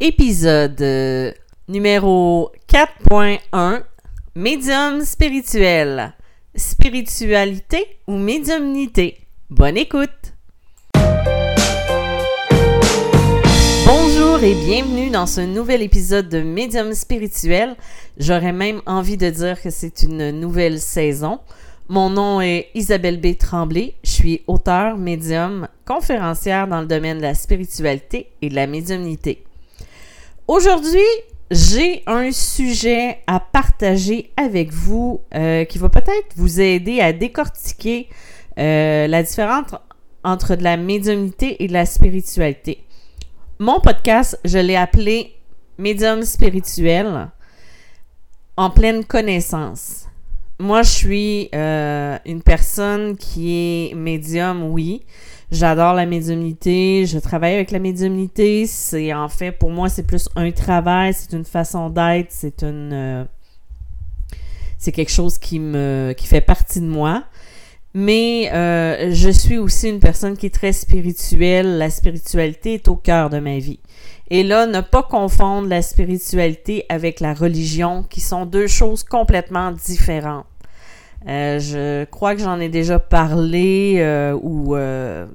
Épisode euh, numéro 4.1 Médium spirituel. Spiritualité ou médiumnité? Bonne écoute! Bonjour et bienvenue dans ce nouvel épisode de Médium spirituel. J'aurais même envie de dire que c'est une nouvelle saison. Mon nom est Isabelle B. Tremblay. Je suis auteur, médium, conférencière dans le domaine de la spiritualité et de la médiumnité. Aujourd'hui, j'ai un sujet à partager avec vous euh, qui va peut-être vous aider à décortiquer euh, la différence entre de la médiumnité et de la spiritualité. Mon podcast, je l'ai appelé Médium spirituel en pleine connaissance. Moi, je suis euh, une personne qui est médium, oui. J'adore la médiumnité, je travaille avec la médiumnité. C'est en fait, pour moi, c'est plus un travail, c'est une façon d'être, c'est une. Euh, c'est quelque chose qui me qui fait partie de moi. Mais euh, je suis aussi une personne qui est très spirituelle. La spiritualité est au cœur de ma vie. Et là, ne pas confondre la spiritualité avec la religion, qui sont deux choses complètement différentes. Euh, je crois que j'en ai déjà parlé euh, ou euh,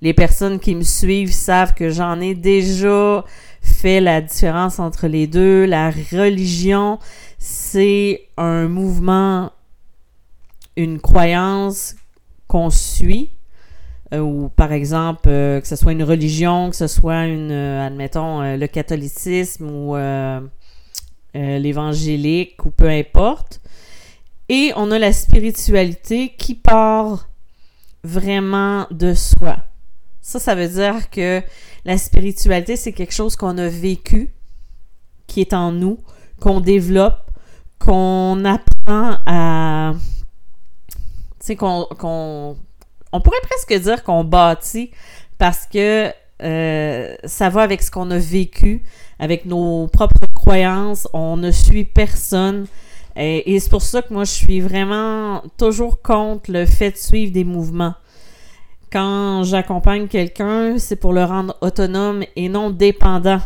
les personnes qui me suivent savent que j'en ai déjà fait la différence entre les deux. La religion, c'est un mouvement, une croyance qu'on suit. ou par exemple, que ce soit une religion, que ce soit une, admettons, le catholicisme ou l'évangélique ou peu importe. Et on a la spiritualité qui part vraiment de soi. Ça, ça veut dire que la spiritualité, c'est quelque chose qu'on a vécu, qui est en nous, qu'on développe, qu'on apprend à... Tu sais, qu'on, On pourrait presque dire qu'on bâtit parce que euh, ça va avec ce qu'on a vécu, avec nos propres croyances. On ne suit personne. Et, c'est pour ça que moi, je suis vraiment toujours contre le fait de suivre des mouvements. Quand j'accompagne quelqu'un, c'est pour le rendre autonome et non dépendant.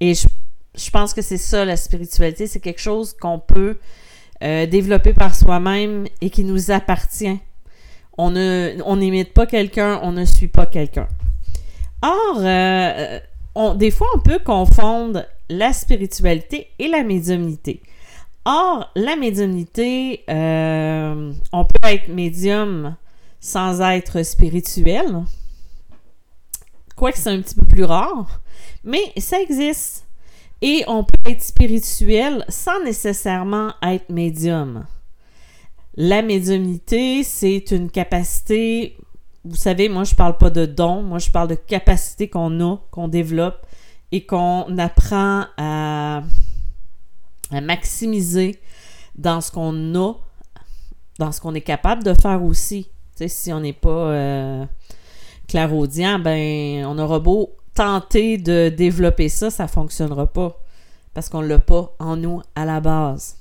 Et je, pense que c'est ça, la spiritualité. C'est quelque chose qu'on peut euh, développer par soi-même et qui nous appartient. On n'imite pas quelqu'un, on ne suit pas quelqu'un. Or, euh, on, des fois, on peut confondre la spiritualité et la médiumnité. Or, la médiumnité, euh, on peut être médium sans être spirituel. Quoique c'est un petit peu plus rare, mais ça existe. Et on peut être spirituel sans nécessairement être médium. La médiumnité, c'est une capacité, vous savez, moi je parle pas de don, moi je parle de capacité qu'on a, qu'on développe et qu'on apprend à à maximiser dans ce qu'on a, dans ce qu'on est capable de faire aussi. sais, si on n'est pas euh, ben on aura beau tenter de développer ça, ça ne fonctionnera pas parce qu'on ne l'a pas en nous à la base.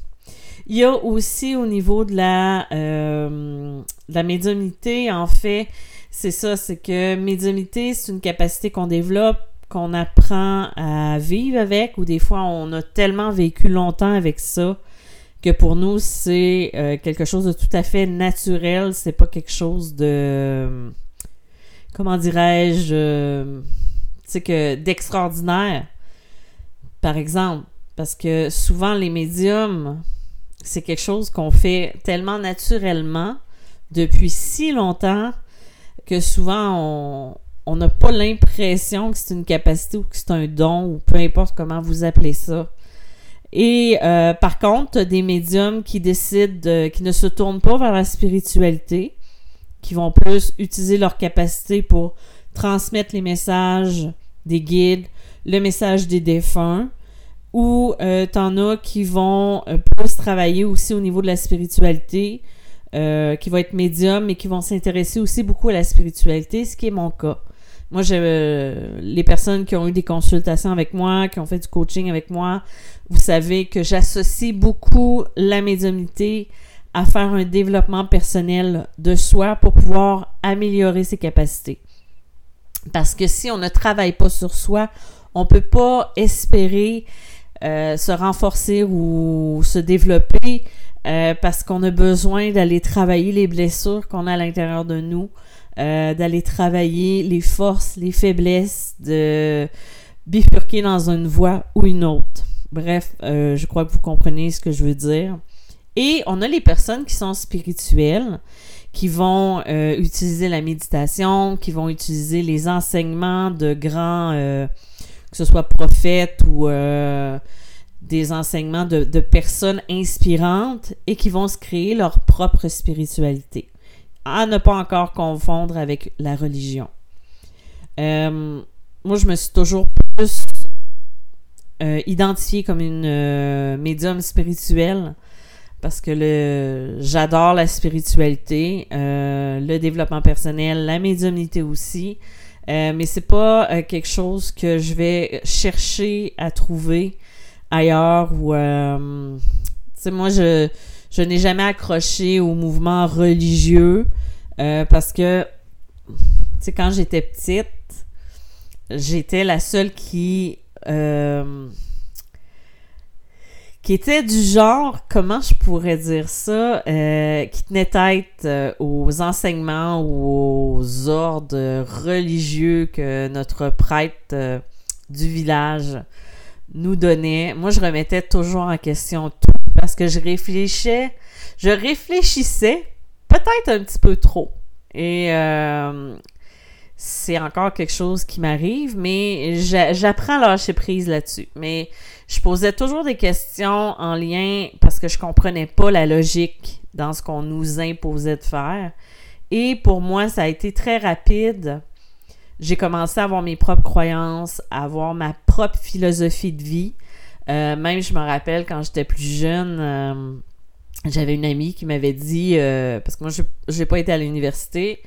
Il y a aussi au niveau de la, euh, de la médiumnité, en fait, c'est ça, c'est que médiumnité, c'est une capacité qu'on développe apprend à vivre avec ou des fois on a tellement vécu longtemps avec ça que pour nous c'est euh, quelque chose de tout à fait naturel, c'est pas quelque chose de comment dirais-je euh, que d'extraordinaire. Par exemple parce que souvent les médiums c'est quelque chose qu'on fait tellement naturellement depuis si longtemps que souvent on, on n'a pas l'impression que c'est une capacité ou que c'est un don ou peu importe comment vous appelez ça. Et euh, par contre, des médiums qui décident, qui ne se tournent pas vers la spiritualité, qui vont plus utiliser leur capacité pour transmettre les messages des guides, le message des défunts, ou euh, t'en as qui vont euh, plus travailler aussi au niveau de la spiritualité, euh, qui vont être médiums, mais qui vont s'intéresser aussi beaucoup à la spiritualité, ce qui est mon cas. Moi, euh, les personnes qui ont eu des consultations avec moi, qui ont fait du coaching avec moi, vous savez que j'associe beaucoup la médiumnité à faire un développement personnel de soi pour pouvoir améliorer ses capacités. Parce que si on ne travaille pas sur soi, On peut pas espérer euh, se renforcer ou se développer euh, parce qu'on a besoin d'aller travailler les blessures qu'on a à l'intérieur de nous, euh, d'aller travailler les forces, les faiblesses, de bifurquer dans une voie ou une autre. Bref, je crois que vous comprenez ce que je veux dire. Et on a les personnes qui sont spirituelles, qui vont utiliser la méditation, qui vont utiliser les enseignements de grands que ce soit prophètes ou euh, des enseignements de, personnes inspirantes et qui vont se créer leur propre spiritualité. À ne pas encore confondre avec la religion. Euh, moi, je me suis toujours plus euh, identifiée comme une médium spirituelle parce que j'adore la spiritualité, le développement personnel, la médiumnité aussi. Euh, mais c'est pas euh, quelque chose que je vais chercher à trouver ailleurs ou euh, tu sais moi je je n'ai jamais accroché au mouvement religieux parce que tu sais quand j'étais petite j'étais la seule qui qui était du genre, comment je pourrais dire ça, euh, qui tenait tête euh, aux enseignements ou aux ordres religieux que notre prêtre euh, du village nous donnait. Moi, je remettais toujours en question tout parce que je réfléchissais, je réfléchissais peut-être un petit peu trop. Et c'est encore quelque chose qui m'arrive, mais j'apprends à lâcher prise là-dessus. Mais je posais toujours des questions en lien parce que je comprenais pas la logique dans ce qu'on nous imposait de faire. Et pour moi, ça a été très rapide. J'ai commencé à avoir mes propres croyances, à avoir ma propre philosophie de vie. Euh, même, je me rappelle quand j'étais plus jeune, euh, j'avais une amie qui m'avait dit, euh, parce que moi, je n'ai pas été à l'université,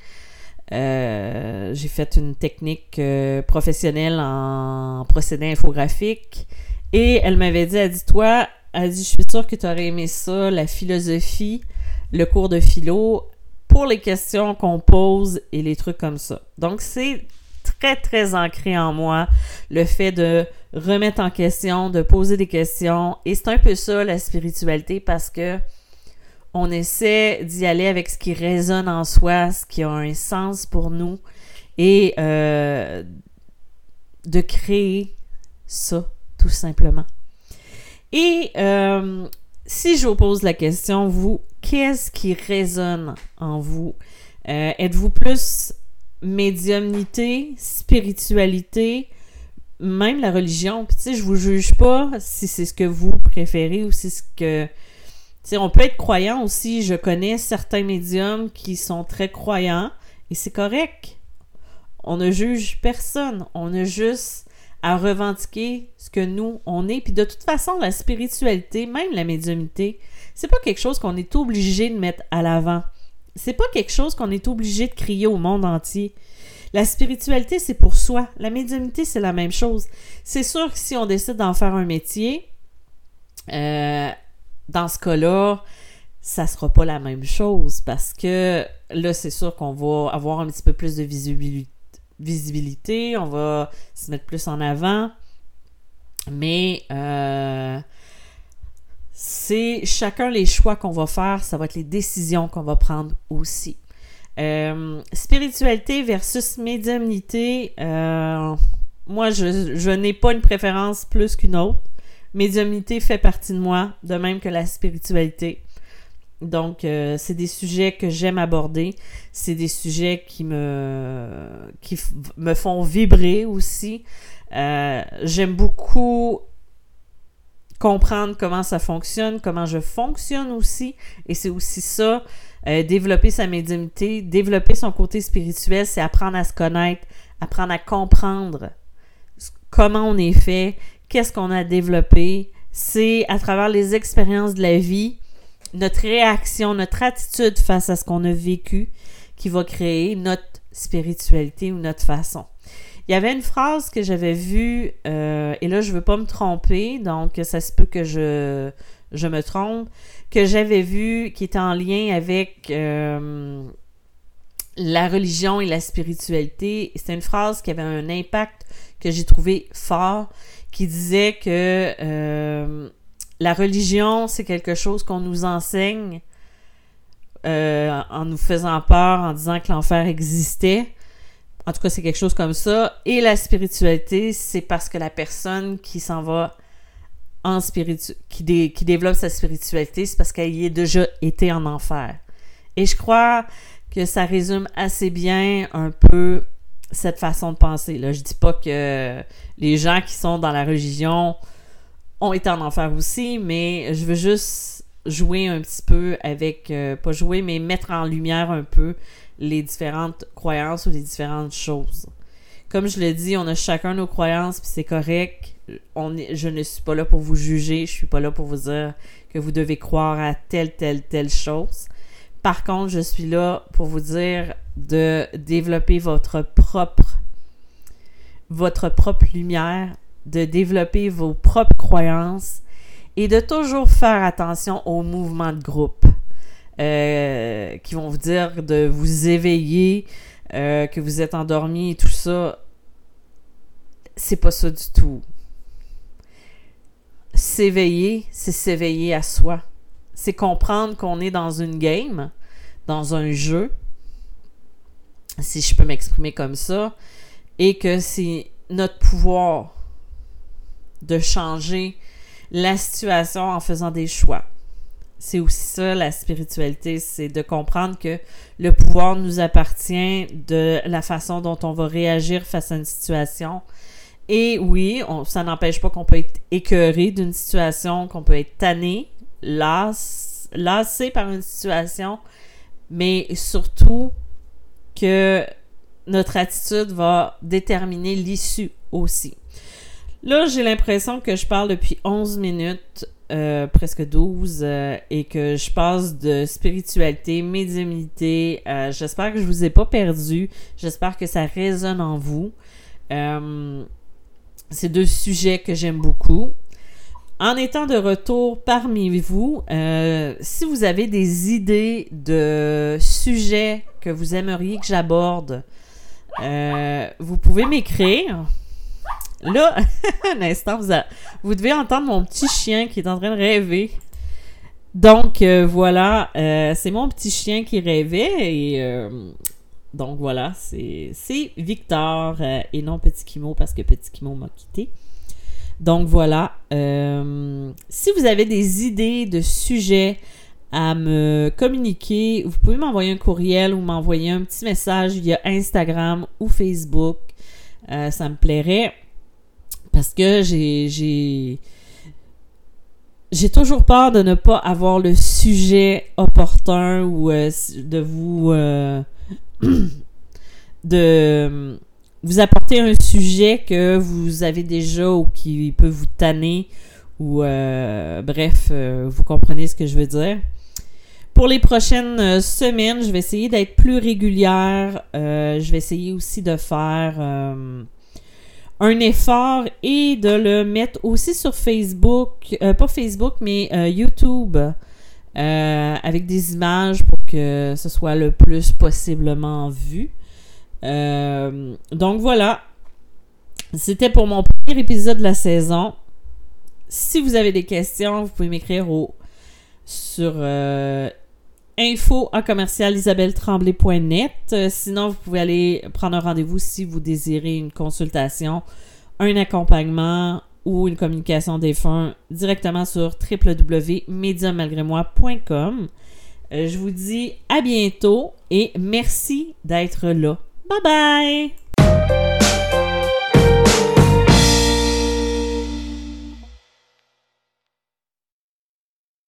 j'ai fait une technique professionnelle en procédé infographique. Et elle m'avait dit, elle dit, toi, elle dit, je suis sûre que tu aurais aimé ça, la philosophie, le cours de philo, pour les questions qu'on pose et les trucs comme ça. Donc, c'est très, très ancré en moi, le fait de remettre en question, de poser des questions. Et c'est un peu ça, la spiritualité, parce que on essaie d'y aller avec ce qui résonne en soi, ce qui a un sens pour nous, et euh, de créer ça tout simplement. Et euh, si je vous pose la question, vous, qu'est-ce qui résonne en vous? Euh, êtes-vous plus médiumnité, spiritualité, même la religion? Puis, tu sais, je vous juge pas si c'est ce que vous préférez ou si c'est ce que. Tu sais, on peut être croyant aussi. Je connais certains médiums qui sont très croyants et c'est correct. On ne juge personne. On a juste à revendiquer ce que nous, on est. Puis de toute façon, la spiritualité, même la médiumité, c'est pas quelque chose qu'on est obligé de mettre à l'avant. C'est pas quelque chose qu'on est obligé de crier au monde entier. La spiritualité, c'est pour soi. La médiumité, c'est la même chose. C'est sûr que si on décide d'en faire un métier, euh, dans ce cas-là, ça sera pas la même chose parce que là, c'est sûr qu'on va avoir un petit peu plus de visibilité visibilité, on va se mettre plus en avant. Mais euh, c'est chacun les choix qu'on va faire, ça va être les décisions qu'on va prendre aussi. Euh, spiritualité versus médiumnité, euh, moi je, n'ai pas une préférence plus qu'une autre. Médiumnité fait partie de moi, de même que la spiritualité. Donc, euh, c'est des sujets que j'aime aborder. C'est des sujets qui me, font vibrer aussi. J'aime beaucoup comprendre comment ça fonctionne, comment je fonctionne aussi. Et c'est aussi ça, euh, développer sa médiumnité, développer son côté spirituel, c'est apprendre à se connaître, apprendre à comprendre comment on est fait, qu'est-ce qu'on a développé. C'est à travers les expériences de la vie notre réaction, notre attitude face à ce qu'on a vécu qui va créer notre spiritualité ou notre façon. Il y avait une phrase que j'avais vue, euh, et là je veux pas me tromper, donc ça se peut que je, je me trompe, que j'avais vue qui était en lien avec euh, la religion et la spiritualité. C'est une phrase qui avait un impact que j'ai trouvé fort, qui disait que euh, la religion, c'est quelque chose qu'on nous enseigne en nous faisant peur, en disant que l'enfer existait. En tout cas, c'est quelque chose comme ça. Et la spiritualité, c'est parce que la personne qui s'en va en spiritu qui, qui développe sa spiritualité, c'est parce qu'elle y est déjà été en enfer. Et je crois que ça résume assez bien un peu cette façon de penser. Là. Je dis pas que les gens qui sont dans la religion ont été en enfer aussi, mais je veux juste jouer un petit peu avec, euh, pas jouer, mais mettre en lumière un peu les différentes croyances ou les différentes choses. Comme je le dis, on a chacun nos croyances, puis c'est correct. On je ne suis pas là pour vous juger, je suis pas là pour vous dire que vous devez croire à telle, telle, telle chose. Par contre, je suis là pour vous dire de développer votre propre votre propre lumière, de développer vos propres croyances et de toujours faire attention aux mouvements de groupe euh, qui vont vous dire de vous éveiller, euh, que vous êtes endormi et tout ça. C'est pas ça du tout. S'éveiller, c'est s'éveiller à soi c'est comprendre qu'on est dans une game, dans un jeu, si je peux m'exprimer comme ça, et que c'est notre pouvoir de changer la situation en faisant des choix. C'est aussi ça la spiritualité, c'est de comprendre que le pouvoir nous appartient de la façon dont on va réagir face à une situation. Et oui, ça n'empêche pas qu'on peut être écœuré d'une situation, qu'on peut être tanné, lassé par une situation, mais surtout que notre attitude va déterminer l'issue aussi. Là, j'ai l'impression que je parle depuis 11 minutes, euh, presque 12, euh, et que je passe de spiritualité, médiumnité. Euh, j'espère que je vous ai pas perdu. J'espère que ça résonne en vous. c'est deux sujets que j'aime beaucoup. En étant de retour parmi vous, si vous avez des idées de sujets que vous aimeriez que j'aborde, vous pouvez m'écrire. Là, un instant, vous, devez entendre mon petit chien qui est en train de rêver. Donc euh, voilà, c'est mon petit chien qui rêvait et donc voilà, c'est Victor et non Petit Kimo parce que Petit Kimo m'a quitté. Donc voilà. Euh, si vous avez des idées de sujets à me communiquer, vous pouvez m'envoyer un courriel ou m'envoyer un petit message via Instagram ou Facebook. Euh, ça me plairait parce que j'ai j'ai toujours peur de ne pas avoir le sujet opportun ou euh, de vous de vous apportez un sujet que vous avez déjà ou qui peut vous tanner ou euh, bref, euh, vous comprenez ce que je veux dire. Pour les prochaines euh, semaines, je vais essayer d'être plus régulière. je vais essayer aussi de faire un effort et de le mettre aussi sur Facebook, pas Facebook, mais YouTube, avec des images pour que ce soit le plus possiblement vu. Euh, donc voilà. C'était pour mon premier épisode de la saison. Si vous avez des questions, vous pouvez m'écrire au sur euh, info à commercial euh, sinon, vous pouvez aller prendre un rendez-vous si vous désirez une consultation, un accompagnement ou une communication des fonds directement sur www.mediummalgrémoi.com. je vous dis à bientôt et merci d'être là. Bye bye!